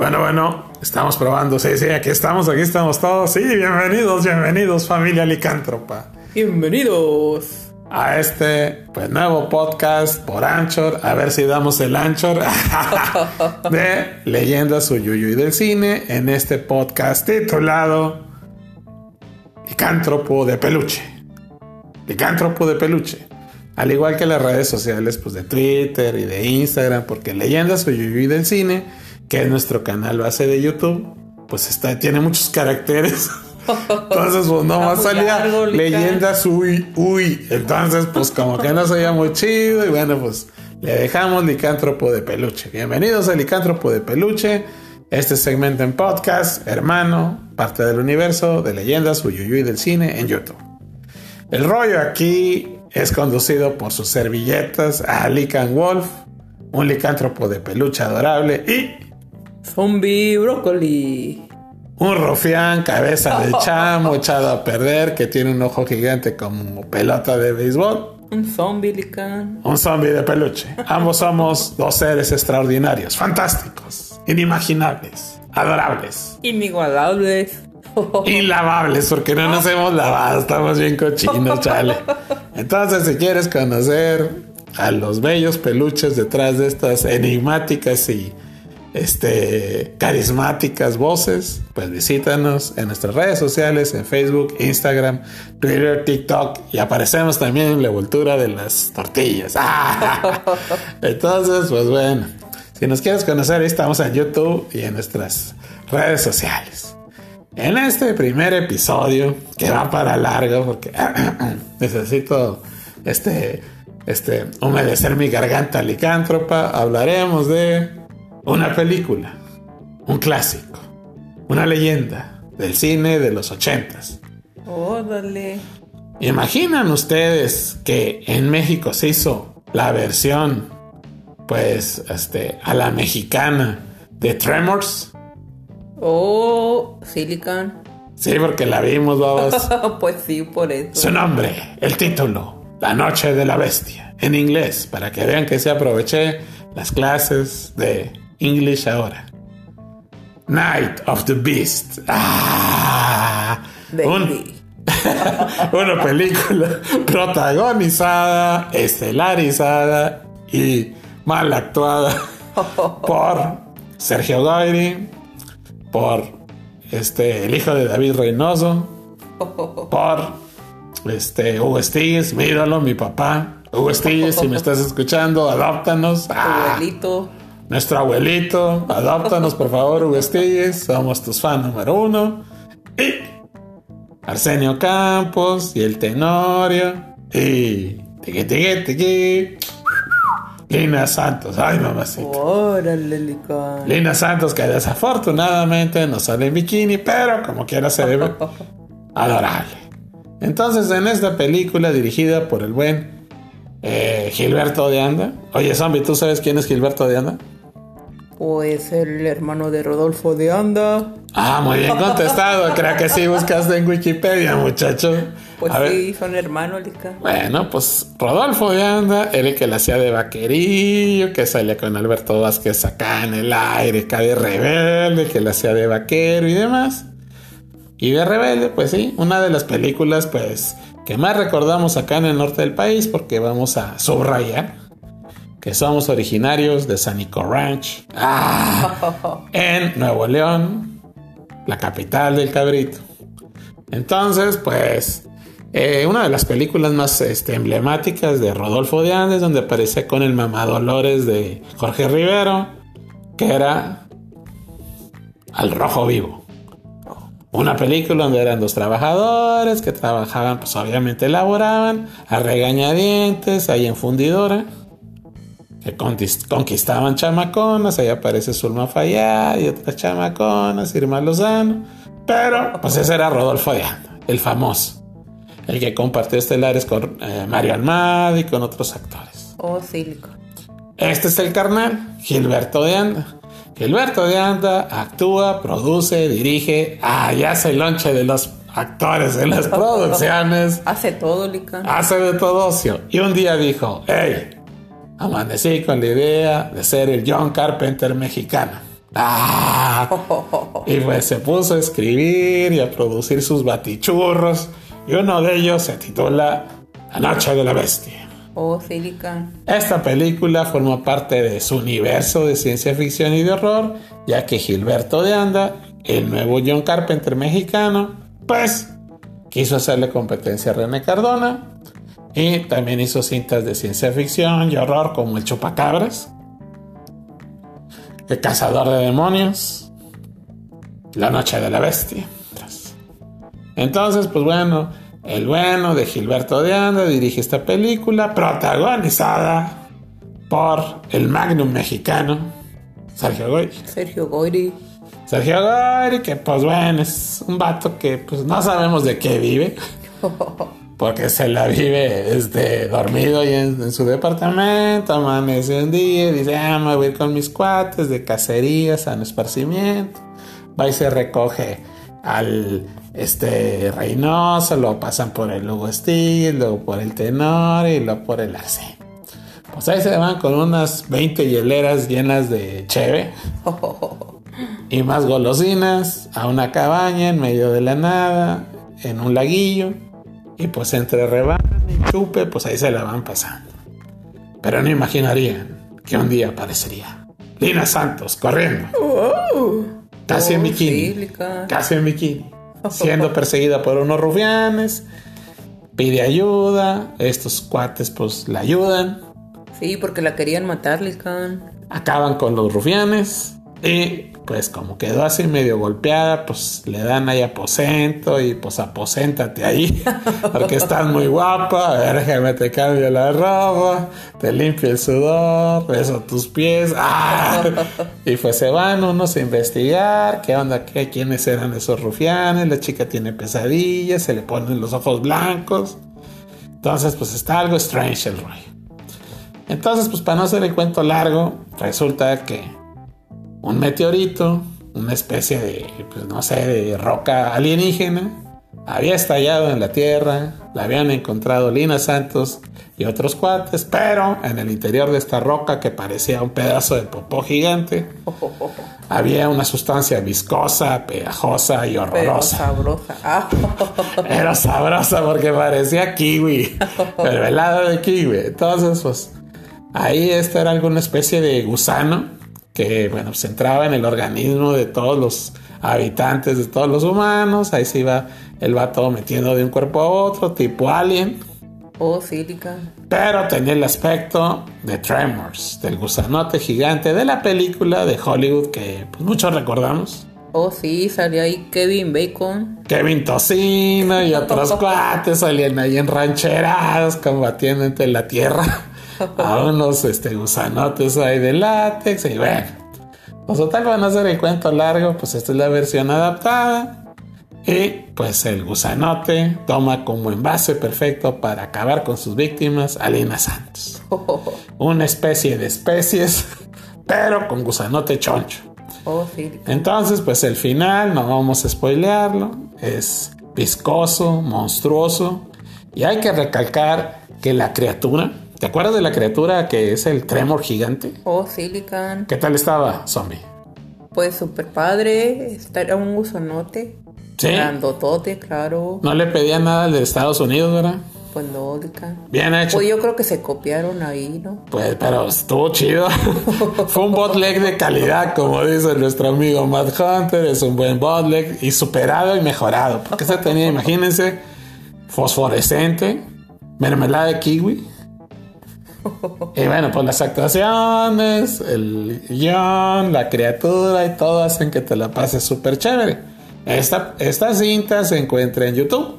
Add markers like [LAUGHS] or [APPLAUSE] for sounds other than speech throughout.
Bueno, bueno, estamos probando. Sí, sí, aquí estamos, aquí estamos todos. Sí, bienvenidos, bienvenidos, familia licántropa. Bienvenidos a este pues nuevo podcast por Anchor. A ver si damos el Anchor [LAUGHS] de Leyendas Uyuyuy del Cine en este podcast titulado Licántropo de Peluche. Licántropo de Peluche. Al igual que las redes sociales pues, de Twitter y de Instagram, porque Leyendas Uyuyuy del Cine, que es nuestro canal base de YouTube, pues está, tiene muchos caracteres. [LAUGHS] Entonces, pues no más salía leyendas uy, uy. Entonces, pues como que no se oía muy chido. Y bueno, pues le dejamos Licántropo de Peluche. Bienvenidos a Licántropo de Peluche. Este segmento en podcast, hermano, parte del universo de leyendas uyuyuy del cine en YouTube. El rollo aquí es conducido por sus servilletas a Lican Wolf, un licántropo de peluche adorable y. Zombie Brócoli. Un rufián, cabeza de [LAUGHS] chamo, echado a perder, que tiene un ojo gigante como pelota de béisbol. Un zombie licán. Un zombie de peluche. Ambos somos dos seres extraordinarios, fantásticos, inimaginables, adorables. Inigualables. [LAUGHS] Inlavables, porque no nos hemos lavado, estamos bien cochinos, [LAUGHS] chale. Entonces, si quieres conocer a los bellos peluches detrás de estas enigmáticas y este, carismáticas voces, pues visítanos en nuestras redes sociales, en Facebook, Instagram, Twitter, TikTok y aparecemos también en la envoltura de las tortillas. [LAUGHS] Entonces, pues bueno, si nos quieres conocer, estamos en YouTube y en nuestras redes sociales. En este primer episodio, que va para largo porque [CLEARS THROAT] necesito este, este, humedecer mi garganta licántropa, hablaremos de una película, un clásico, una leyenda del cine de los ochentas. Órale. ¿Imaginan ustedes que en México se hizo la versión, pues, este, a la mexicana de Tremors? Oh, Silicon. Sí, porque la vimos, babas. [LAUGHS] pues sí, por eso. Su nombre, el título, La Noche de la Bestia, en inglés, para que vean que se aproveché las clases de English ahora. Night of the Beast. Ah, [LAUGHS] una película protagonizada, estelarizada y mal actuada [LAUGHS] por Sergio Goyri, por este, el hijo de David Reynoso, [LAUGHS] por este, Hugo Stills, mi mi papá. Hugo Stills, si me estás escuchando, adóptanos. Ah, abuelito. Nuestro abuelito, adóptanos por favor, Hugo somos tus fans número uno. Y Arsenio Campos y el Tenorio. Y tiqui, tiqui, tiqui. Lina Santos, ay mamacita. Órale, Lina Santos, que desafortunadamente no sale en bikini, pero como quiera se ve [LAUGHS] adorable. Entonces, en esta película dirigida por el buen eh, Gilberto de Anda. Oye, Zombie, ¿tú sabes quién es Gilberto de Anda? Pues el hermano de Rodolfo de Anda. Ah, muy bien contestado. Creo que sí buscaste en Wikipedia, muchacho. Pues sí, son hermanos, Lica. Bueno, pues Rodolfo de Anda era el que le hacía de vaquerillo, que salía con Alberto Vázquez acá en el aire, acá de rebelde, que le hacía de vaquero y demás. Y de rebelde, pues sí, una de las películas, pues, que más recordamos acá en el norte del país, porque vamos a subrayar que somos originarios de Sanico Ranch, ah, en Nuevo León, la capital del cabrito. Entonces, pues, eh, una de las películas más este, emblemáticas de Rodolfo de Andes, donde aparece con el mamadolores de Jorge Rivero, que era Al Rojo Vivo. Una película donde eran dos trabajadores que trabajaban, pues obviamente elaboraban a regañadientes ahí en fundidora que conquistaban chamaconas, ahí aparece Zulma Fayad y otras chamaconas, Irma Lozano, pero pues ese era Rodolfo de Anda, el famoso, el que compartió estelares con eh, Mario Almada y con otros actores. Oh, Sílico. Este es el carnal, Gilberto de Anda. Gilberto de Anda actúa, produce, dirige, ah, ya hace el lonche de los actores en las [LAUGHS] producciones. Hace todo, Lica. Hace de todo ocio. Y un día dijo, hey, Amanecí con la idea de ser el John Carpenter mexicano. Ah, y pues se puso a escribir y a producir sus batichurros. Y uno de ellos se titula La Noche de la Bestia. Oh, Silicon. Esta película formó parte de su universo de ciencia ficción y de horror, ya que Gilberto de Anda, el nuevo John Carpenter mexicano, pues quiso hacerle competencia a René Cardona y también hizo cintas de ciencia ficción y horror como El Chupacabras, El Cazador de Demonios, La Noche de la Bestia. Entonces, pues bueno, el bueno de Gilberto de Anda dirige esta película protagonizada por el magnum mexicano Sergio Goyri. Sergio Goyri. Sergio Goyri, que pues bueno, es un vato que pues no sabemos de qué vive. [LAUGHS] Porque se la vive este, dormido y en, su departamento, amanece un día y dice, ah, me voy a ir con mis cuates de cacerías, a esparcimiento. Va y se recoge al este Reynoso, lo pasan por el Lugo Steel, luego por el Tenor y luego por el Arce. Pues ahí se van con unas 20 hieleras llenas de cheve [LAUGHS] y más golosinas a una cabaña en medio de la nada, en un laguillo y pues entre reban y chupe, pues ahí se la van pasando. Pero no imaginarían que un día aparecería Lina Santos corriendo. casi en oh, bikini. casi en bikini. Siendo [LAUGHS] perseguida por unos rufianes. Pide ayuda. Estos cuates pues la ayudan. Sí, porque la querían matar, Lican. Acaban con los rufianes. Y pues como quedó así medio golpeada, pues le dan ahí aposento y pues aposéntate ahí, [LAUGHS] porque estás muy guapa, a ver, déjame te cambio la ropa, te limpio el sudor, beso tus pies, ¡ah! y pues se van unos a investigar, qué onda, qué, quiénes eran esos rufianes, la chica tiene pesadillas, se le ponen los ojos blancos, entonces pues está algo strange el rollo. Entonces pues para no hacer el cuento largo, resulta que un meteorito, una especie de, pues no sé, de roca alienígena, había estallado en la Tierra, la habían encontrado Lina Santos y otros cuates, pero en el interior de esta roca que parecía un pedazo de popó gigante, [LAUGHS] había una sustancia viscosa, pegajosa y horrorosa. [LAUGHS] Pero sabrosa. Era sabrosa porque parecía kiwi, [LAUGHS] pero helado de kiwi. Entonces, pues ahí esta era alguna especie de gusano que bueno, se entraba en el organismo de todos los habitantes, de todos los humanos, ahí se iba el vato metiendo de un cuerpo a otro, tipo alien. Oh, sílica. Pero tenía el aspecto de Tremors, del gusanote gigante de la película de Hollywood que pues, muchos recordamos. Oh, sí, salía ahí Kevin Bacon. Kevin Tocino y otros [LAUGHS] cuates salían ahí en rancheradas combatiendo entre la tierra [LAUGHS] a unos este, gusanotes ahí de látex y bueno. Pues total van a hacer el cuento largo, pues esta es la versión adaptada. Y pues el gusanote toma como envase perfecto para acabar con sus víctimas a Lina Santos. [LAUGHS] Una especie de especies, pero con gusanote choncho. Oh, Entonces, pues el final, no vamos a spoilearlo, es viscoso, monstruoso. Y hay que recalcar que la criatura ¿Te acuerdas de la criatura que es el Tremor gigante? Oh, Silicon. ¿Qué tal estaba, zombie? Pues súper padre. Era un gusanote. Sí. Grandotote, claro. No le pedía nada al de Estados Unidos, ¿verdad? Pues no, Silicon. Bien hecho. Pues yo creo que se copiaron ahí, ¿no? Pues, pero estuvo chido. [LAUGHS] Fue un botleg de calidad, como dice nuestro amigo Matt Hunter. Es un buen botleg y superado y mejorado. Porque se tenía, imagínense, fosforescente, mermelada de kiwi y bueno, pues las actuaciones, el guion, la criatura y todo hacen que te la pases súper chévere. Esta, esta cinta se encuentra en YouTube.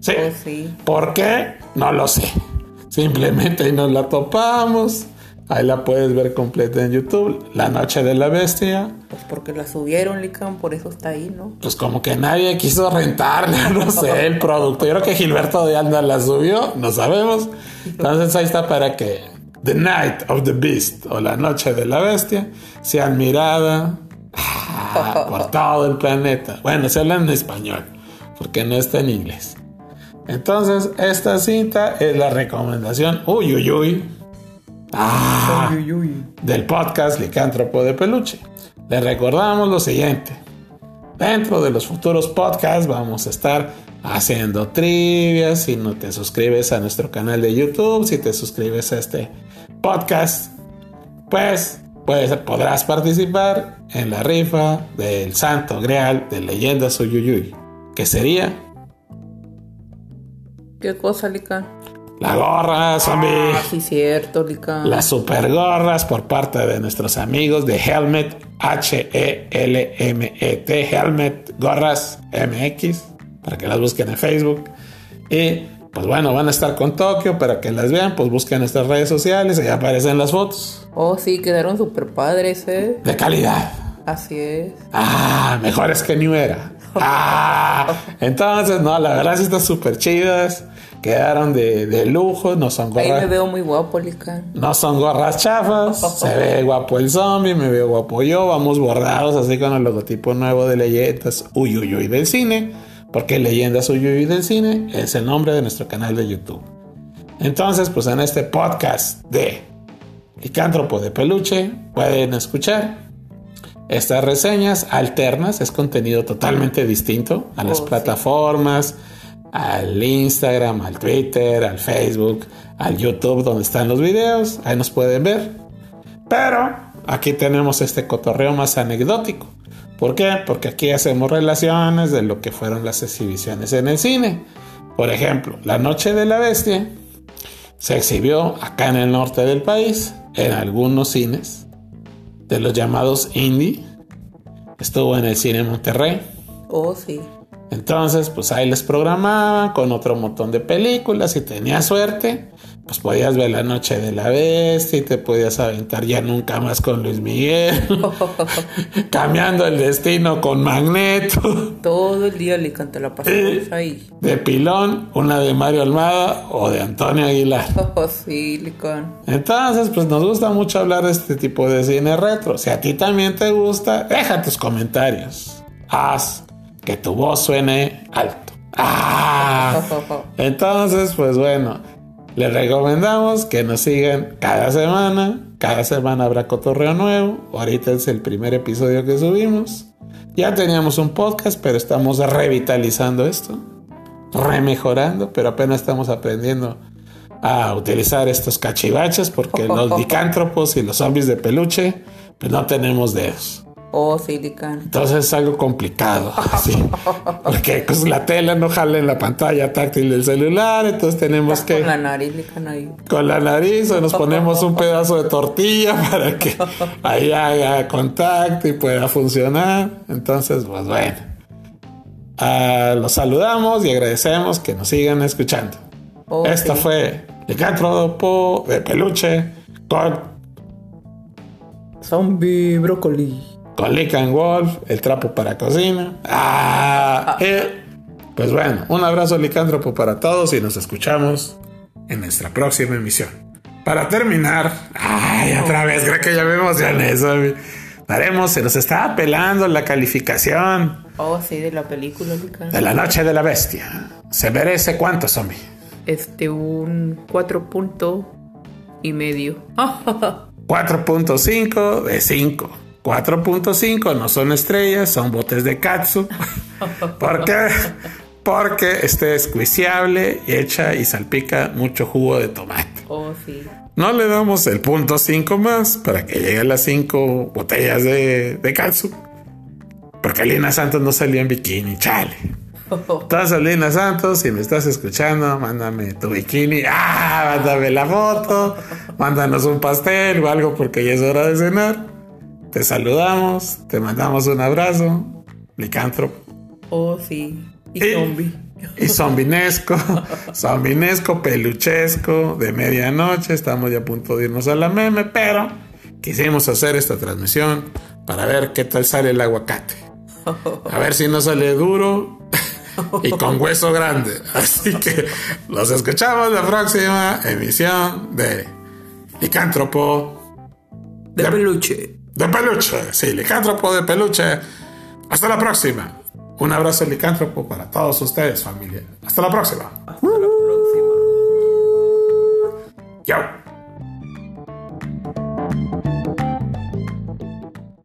¿Sí? Oh, sí. ¿Por qué? No lo sé. Simplemente ahí nos la topamos. Ahí la puedes ver completa en YouTube. La Noche de la Bestia. Pues porque la subieron, Lican, por eso está ahí, ¿no? Pues como que nadie quiso rentarla, [LAUGHS] no [LAUGHS] sé, el producto. Yo creo que Gilberto de Anda la subió, no sabemos. Entonces ahí está para que The Night of the Beast o La Noche de la Bestia sea admirada ah, por [LAUGHS] todo el planeta. Bueno, se habla en español, porque no está en inglés. Entonces, esta cinta es la recomendación. Uy, uy, uy Ah, Uy, uy, uy. del podcast Licántropo de Peluche. Les recordamos lo siguiente. Dentro de los futuros podcasts vamos a estar haciendo trivias. Si no te suscribes a nuestro canal de YouTube, si te suscribes a este podcast, pues, pues podrás participar en la rifa del Santo Grial de Leyendas Uyuyuy. Que sería ¿Qué cosa, Lican? La gorra zombie. Ah, sí, cierto, Lican. las super gorras por parte de nuestros amigos de Helmet, H-E-L-M-E-T, Helmet Gorras MX, para que las busquen en Facebook. Y pues bueno, van a estar con Tokio, para que las vean, pues busquen nuestras redes sociales, ahí aparecen las fotos. Oh, sí, quedaron súper padres, ¿eh? De calidad. Así es. Ah, mejores que New Era. Ah, [LAUGHS] entonces, no, la verdad sí están súper chidas. Quedaron de, de lujo, no son Ahí me gorras. veo muy guapo, Lican. No son gorras chafas, se ve [LAUGHS] guapo el zombie, me veo guapo yo, vamos bordados así con el logotipo nuevo de Leyendas Uy Uy Uy del cine, porque Leyendas Uy Uy del cine es el nombre de nuestro canal de YouTube. Entonces, pues en este podcast de Licántropo de Peluche pueden escuchar estas reseñas alternas, es contenido totalmente distinto a las Oh, sí. Al Instagram, al Twitter, al Facebook, al YouTube donde están los videos, ahí nos pueden ver. Pero aquí tenemos este cotorreo más anecdótico. ¿Por qué? Porque aquí hacemos relaciones de lo que fueron las exhibiciones en el cine. Por ejemplo, La Noche de la Bestia se exhibió acá en el norte del país, en algunos cines de los llamados indie. Estuvo en el cine Monterrey. Oh, sí. Entonces, pues ahí les programaban con otro montón de películas. Si tenías suerte, pues podías ver La Noche de la Bestia y te podías aventar ya nunca más con Luis Miguel. [LAUGHS] Cambiando el destino con Magneto. Todo el día, Lican, te la pasamos ahí. De pilón, una de Mario Almada o de Antonio Aguilar. [LAUGHS] Oh, sí, Lican. Entonces, pues nos gusta mucho hablar de este tipo de cine retro. Si a ti también te gusta, deja tus comentarios. Haz que tu voz suene alto. Ah. [LAUGHS] Entonces, pues bueno, les recomendamos que nos sigan cada semana. Cada semana habrá cotorreo nuevo. Ahorita es el primer episodio que subimos. Ya teníamos un podcast, pero estamos revitalizando esto, remejorando, pero apenas estamos aprendiendo a utilizar estos cachivaches porque los [LAUGHS] licántropos y los zombies de peluche, pues no tenemos dedos. Oh, sí, Lican. Entonces es algo complicado, [LAUGHS] sí, porque pues la tela no jala en la pantalla táctil del celular, entonces tenemos que Con la nariz, Lican, ahí. con la nariz o nos ponemos un pedazo de tortilla [LAUGHS] para que [LAUGHS] ahí haga contacto y pueda funcionar. Entonces, pues bueno, Ah, los saludamos y agradecemos que nos sigan escuchando. Oh, Esto sí. fue Licántropo de peluche con, Zombie brócoli. Con Lick and Wolf, el trapo para cocina. Ah, eh, pues bueno, un abrazo licántropo para todos y nos escuchamos en nuestra próxima emisión. Para terminar, ay, otra vez, creo que ya me emocioné, ¿sabe? Daremos, se nos está pelando la calificación Oh, sí, de la película, de la noche de la bestia. ¿Se merece cuánto, zombie? Este, un cuatro punto y medio. [LAUGHS] 4.5 de 5. 4.5 no son estrellas, son botes de katsu. [LAUGHS] ¿Por qué? Porque este es cuiciable y echa y salpica mucho jugo de tomate. Oh, sí. No le damos el punto 5 más para que llegue a las 5 botellas de, de katsu. Porque Lina Santos no salió en bikini, chale. [LAUGHS] Entonces, Lina Santos, si me estás escuchando, mándame tu bikini. Ah, mándame la foto. Mándanos un pastel o algo porque ya es hora de cenar. Te saludamos, te mandamos un abrazo. Licántropo. Oh, sí. Y zombie. Y zombinesco, [LAUGHS] zombinesco, peluchesco, de medianoche. Estamos ya a punto de irnos a la meme, pero quisimos hacer esta transmisión para ver qué tal sale el aguacate. A ver si no sale duro y con hueso grande. Así que los escuchamos la próxima emisión de Licántropo De peluche. De peluche. Sí, Licántropo de peluche. Hasta la próxima. Un abrazo licántropo para todos ustedes, familia. Hasta la próxima. Hasta la próxima. Chao.